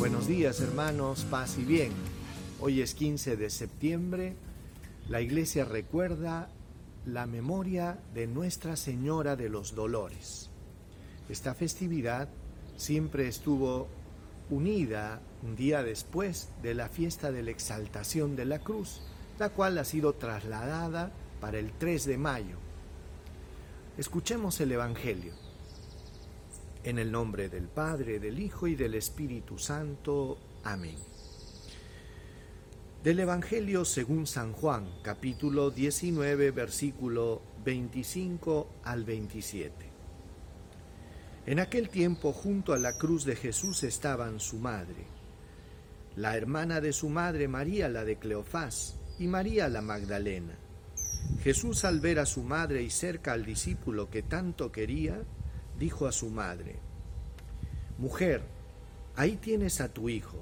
Buenos días hermanos, paz y bien. Hoy es 15 de septiembre. La iglesia recuerda la memoria de Nuestra Señora de los Dolores. Esta festividad siempre estuvo unida un día después de la fiesta de la exaltación de la cruz, la cual ha sido trasladada para el 3 de mayo. Escuchemos el Evangelio. En el nombre del Padre, del Hijo y del Espíritu Santo. Amén. Del Evangelio según San Juan, capítulo 19, versículo 25 al 27. En aquel tiempo junto a la cruz de Jesús estaban su madre, la hermana de su madre María la de Cleofás y María la Magdalena. Jesús al ver a su madre y cerca al discípulo que tanto quería, dijo a su madre, Mujer, ahí tienes a tu hijo.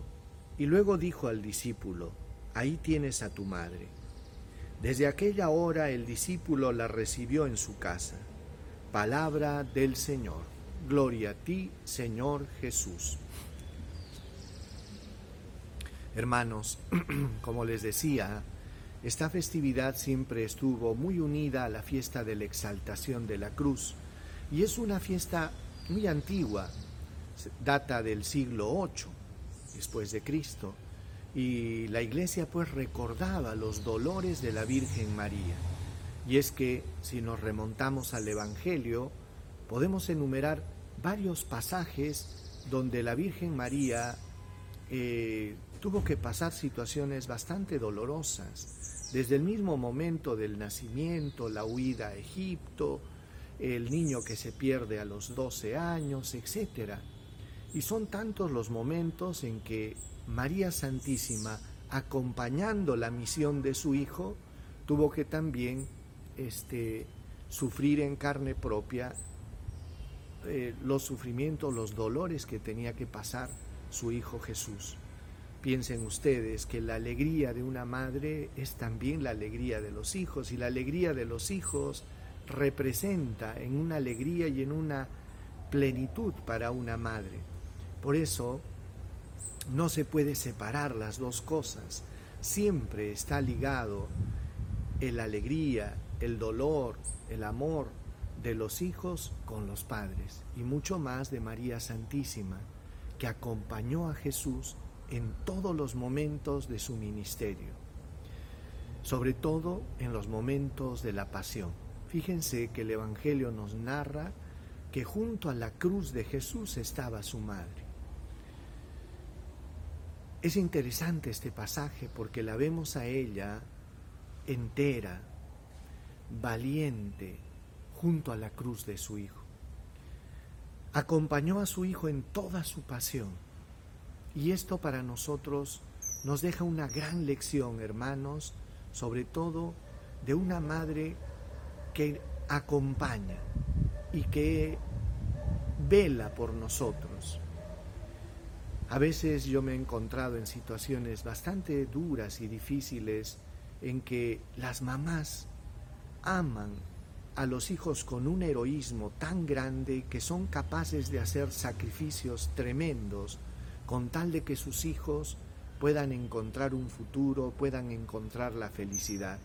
Y luego dijo al discípulo, ahí tienes a tu madre. Desde aquella hora el discípulo la recibió en su casa. Palabra del Señor. Gloria a ti, Señor Jesús. Hermanos, como les decía, esta festividad siempre estuvo muy unida a la fiesta de la exaltación de la cruz y es una fiesta muy antigua, data del siglo VIII después de Cristo y la iglesia pues recordaba los dolores de la Virgen María. Y es que si nos remontamos al Evangelio, podemos enumerar varios pasajes donde la Virgen María eh, tuvo que pasar situaciones bastante dolorosas, desde el mismo momento del nacimiento, la huida a Egipto, el niño que se pierde a los 12 años, etc. Y son tantos los momentos en que María Santísima, acompañando la misión de su hijo, tuvo que también este, sufrir en carne propia eh, los sufrimientos, los dolores que tenía que pasar su hijo Jesús. Piensen ustedes que la alegría de una madre es también la alegría de los hijos y la alegría de los hijos representa en una alegría y en una plenitud para una madre. Por eso no se puede separar las dos cosas. Siempre está ligado la alegría, el dolor, el amor de los hijos con los padres y mucho más de María Santísima, que acompañó a Jesús en todos los momentos de su ministerio, sobre todo en los momentos de la pasión. Fíjense que el Evangelio nos narra que junto a la cruz de Jesús estaba su madre. Es interesante este pasaje porque la vemos a ella entera, valiente, junto a la cruz de su Hijo. Acompañó a su Hijo en toda su pasión y esto para nosotros nos deja una gran lección, hermanos, sobre todo de una madre que acompaña y que vela por nosotros. A veces yo me he encontrado en situaciones bastante duras y difíciles en que las mamás aman a los hijos con un heroísmo tan grande que son capaces de hacer sacrificios tremendos con tal de que sus hijos puedan encontrar un futuro, puedan encontrar la felicidad.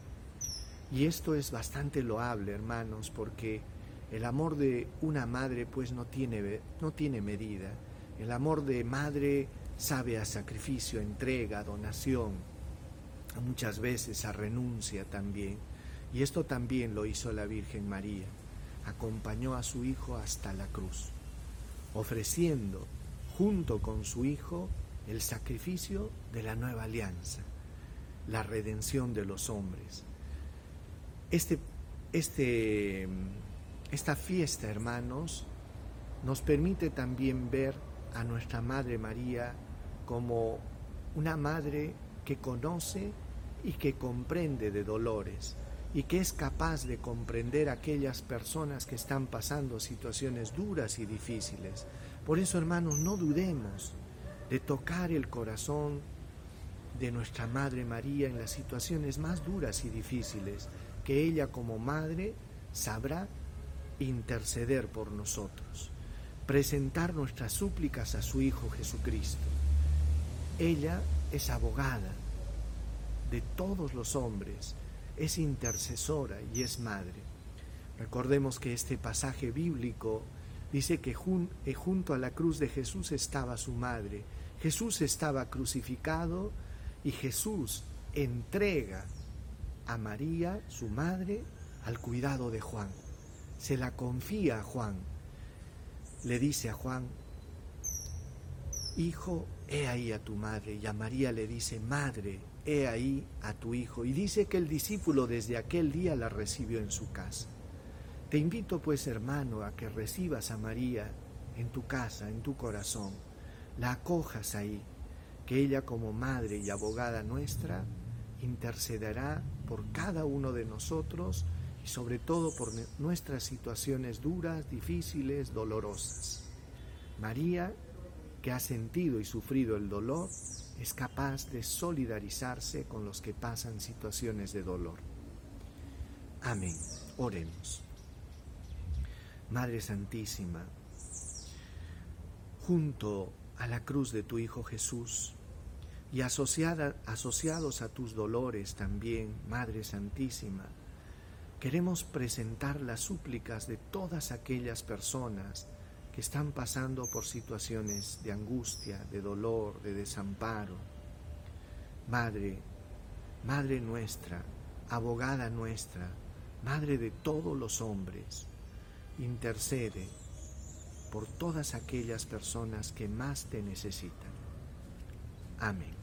Y esto es bastante loable, hermanos, porque el amor de una madre pues no tiene, no tiene medida. El amor de madre sabe a sacrificio, entrega, donación, muchas veces a renuncia también. Y esto también lo hizo la Virgen María. Acompañó a su hijo hasta la cruz, ofreciendo junto con su Hijo el sacrificio de la nueva alianza, la redención de los hombres. Este, este, esta fiesta, hermanos, nos permite también ver a nuestra Madre María como una madre que conoce y que comprende de dolores y que es capaz de comprender a aquellas personas que están pasando situaciones duras y difíciles, por eso, hermanos, no dudemos de tocar el corazón de nuestra Madre María en las situaciones más duras y difíciles, que ella como Madre sabrá interceder por nosotros, presentar nuestras súplicas a su Hijo Jesucristo. Ella es abogada de todos los hombres, es intercesora y es madre. Recordemos que este pasaje bíblico dice que junto a la cruz de Jesús estaba su madre. Jesús estaba crucificado y Jesús entrega a María, su madre, al cuidado de Juan. Se la confía a Juan. Le dice a Juan, Hijo, he ahí a tu madre. Y a María le dice, Madre, he ahí a tu hijo. Y dice que el discípulo desde aquel día la recibió en su casa. Te invito pues, hermano, a que recibas a María en tu casa, en tu corazón. La acojas ahí, que ella como madre y abogada nuestra intercederá por cada uno de nosotros y sobre todo por nuestras situaciones duras, difíciles, dolorosas. María, que ha sentido y sufrido el dolor, es capaz de solidarizarse con los que pasan situaciones de dolor. Amén. Oremos. Madre Santísima, junto a la cruz de tu Hijo Jesús, y asociados a tus dolores también, Madre Santísima, queremos presentar las súplicas de todas aquellas personas que están pasando por situaciones de angustia, de dolor, de desamparo. Madre, Madre nuestra, abogada nuestra, Madre de todos los hombres, intercede por todas aquellas personas que más te necesitan. Amén.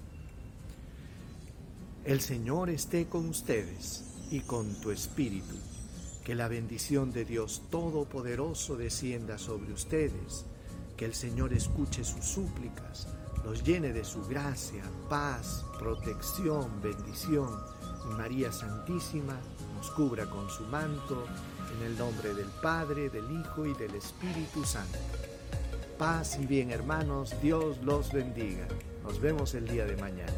El Señor esté con ustedes y con tu espíritu. Que la bendición de Dios Todopoderoso descienda sobre ustedes. Que el Señor escuche sus súplicas, los llene de su gracia, paz, protección, bendición. Y María Santísima nos cubra con su manto en el nombre del Padre, del Hijo y del Espíritu Santo. Paz y bien hermanos, Dios los bendiga. Nos vemos el día de mañana.